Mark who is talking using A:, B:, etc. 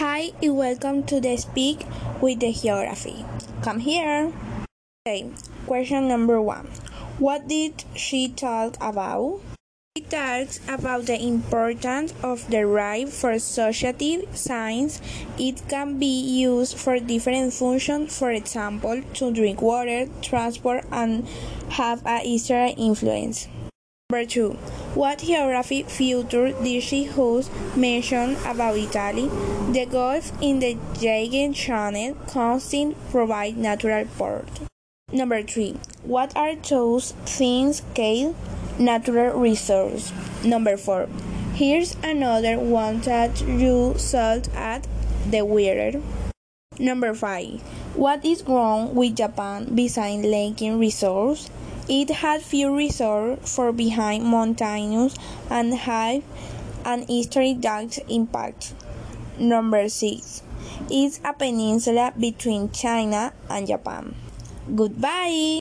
A: Hi and welcome to the Speak with the Geography. Come here. Okay, question number one. What did she talk about? She talks about the importance of the right for society science. It can be used for different functions, for example, to drink water, transport, and have a Easter influence. Number two, what geography feature did she host mention about Italy? The Gulf in the Jagan Channel constant provide natural port. Number three, what are those things called natural resources? Number four, here's another one that you should at the weather. Number five, what is wrong with Japan besides lacking resources? It had few resorts for behind mountainous and have an historic dark impact. Number 6. is a peninsula between China and Japan. Goodbye!